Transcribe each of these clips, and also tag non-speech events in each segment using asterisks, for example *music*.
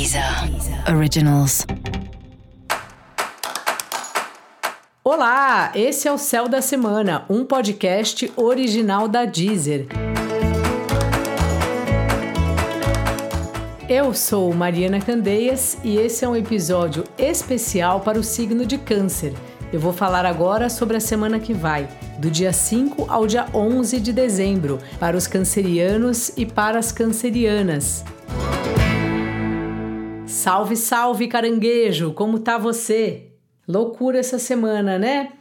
Deezer Originals. Olá, esse é o Céu da Semana, um podcast original da Deezer. Eu sou Mariana Candeias e esse é um episódio especial para o signo de Câncer. Eu vou falar agora sobre a semana que vai, do dia 5 ao dia 11 de dezembro, para os cancerianos e para as cancerianas. Salve, salve, caranguejo! Como tá você? Loucura essa semana, né?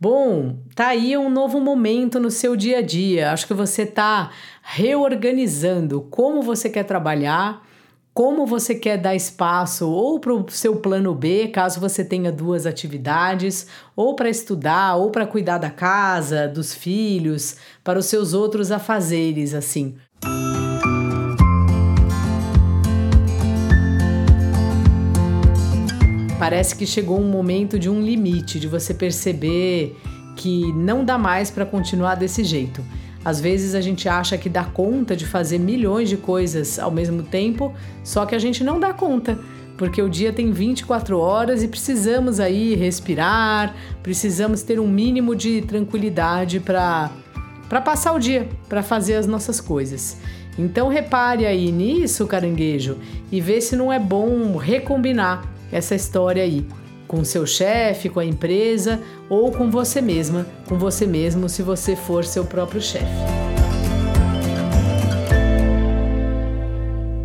Bom, tá aí um novo momento no seu dia a dia. Acho que você tá reorganizando como você quer trabalhar, como você quer dar espaço ou para o seu plano B, caso você tenha duas atividades, ou para estudar, ou para cuidar da casa, dos filhos, para os seus outros afazeres, assim. Parece que chegou um momento de um limite, de você perceber que não dá mais para continuar desse jeito. Às vezes a gente acha que dá conta de fazer milhões de coisas ao mesmo tempo, só que a gente não dá conta, porque o dia tem 24 horas e precisamos aí respirar, precisamos ter um mínimo de tranquilidade para para passar o dia, para fazer as nossas coisas. Então repare aí nisso, caranguejo, e vê se não é bom recombinar essa história aí com seu chefe, com a empresa ou com você mesma, com você mesmo se você for seu próprio chefe.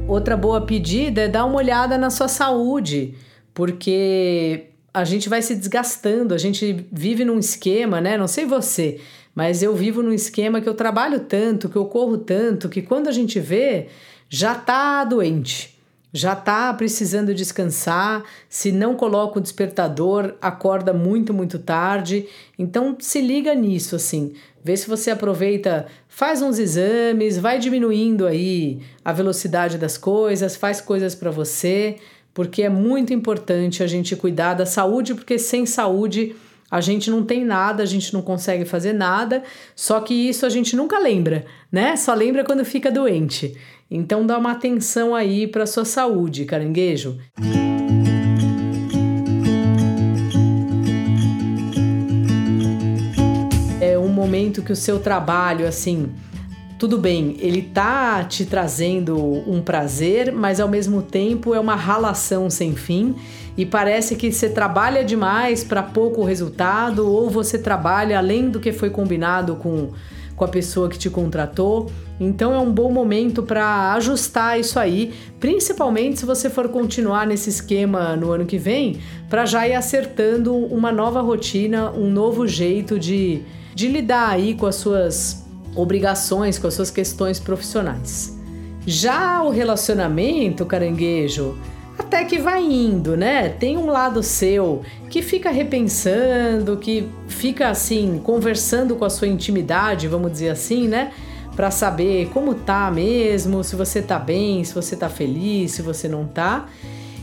Outra boa pedida é dar uma olhada na sua saúde, porque a gente vai se desgastando, a gente vive num esquema, né? Não sei você, mas eu vivo num esquema que eu trabalho tanto, que eu corro tanto, que quando a gente vê, já tá doente já está precisando descansar, se não coloca o despertador, acorda muito, muito tarde. Então se liga nisso assim. Vê se você aproveita, faz uns exames, vai diminuindo aí a velocidade das coisas, faz coisas para você, porque é muito importante a gente cuidar da saúde, porque sem saúde a gente não tem nada, a gente não consegue fazer nada, só que isso a gente nunca lembra, né? Só lembra quando fica doente. Então dá uma atenção aí para sua saúde, caranguejo. É um momento que o seu trabalho assim, tudo bem, ele tá te trazendo um prazer, mas ao mesmo tempo é uma ralação sem fim e parece que você trabalha demais para pouco resultado ou você trabalha além do que foi combinado com com a pessoa que te contratou. Então é um bom momento para ajustar isso aí, principalmente se você for continuar nesse esquema no ano que vem, para já ir acertando uma nova rotina, um novo jeito de, de lidar aí com as suas obrigações, com as suas questões profissionais. Já o relacionamento, caranguejo, até que vai indo, né? Tem um lado seu que fica repensando, que fica assim, conversando com a sua intimidade, vamos dizer assim, né? Para saber como tá mesmo, se você tá bem, se você tá feliz, se você não tá.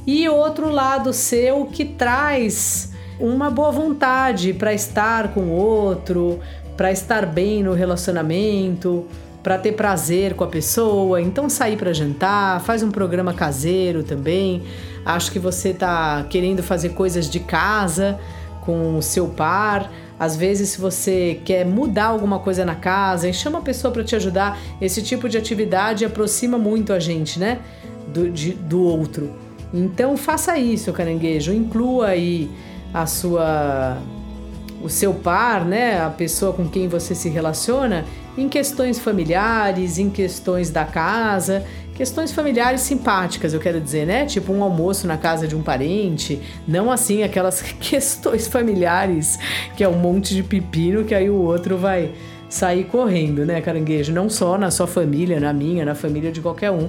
E outro lado seu que traz uma boa vontade para estar com o outro, para estar bem no relacionamento, para ter prazer com a pessoa. Então sair para jantar, faz um programa caseiro também. Acho que você tá querendo fazer coisas de casa com o seu par. Às vezes, se você quer mudar alguma coisa na casa chama a pessoa para te ajudar, esse tipo de atividade aproxima muito a gente, né? Do, de, do outro. Então faça isso, caranguejo. Inclua aí a sua o seu par, né, a pessoa com quem você se relaciona, em questões familiares, em questões da casa, questões familiares simpáticas, eu quero dizer, né? Tipo um almoço na casa de um parente, não assim aquelas *laughs* questões familiares que é um monte de pepino que aí o outro vai sair correndo, né, caranguejo? Não só na sua família, na minha, na família de qualquer um.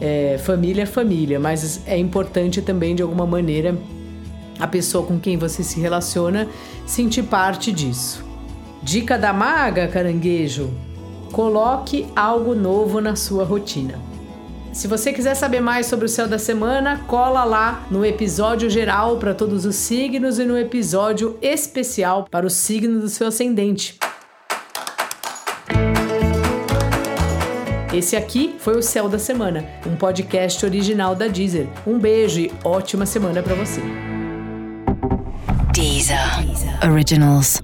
É, família é família, mas é importante também de alguma maneira a pessoa com quem você se relaciona sentir parte disso. Dica da maga, caranguejo: coloque algo novo na sua rotina. Se você quiser saber mais sobre o céu da semana, cola lá no episódio geral para todos os signos e no episódio especial para o signo do seu ascendente. Esse aqui foi o Céu da Semana, um podcast original da Deezer. Um beijo e ótima semana para você. Deezer. Originals.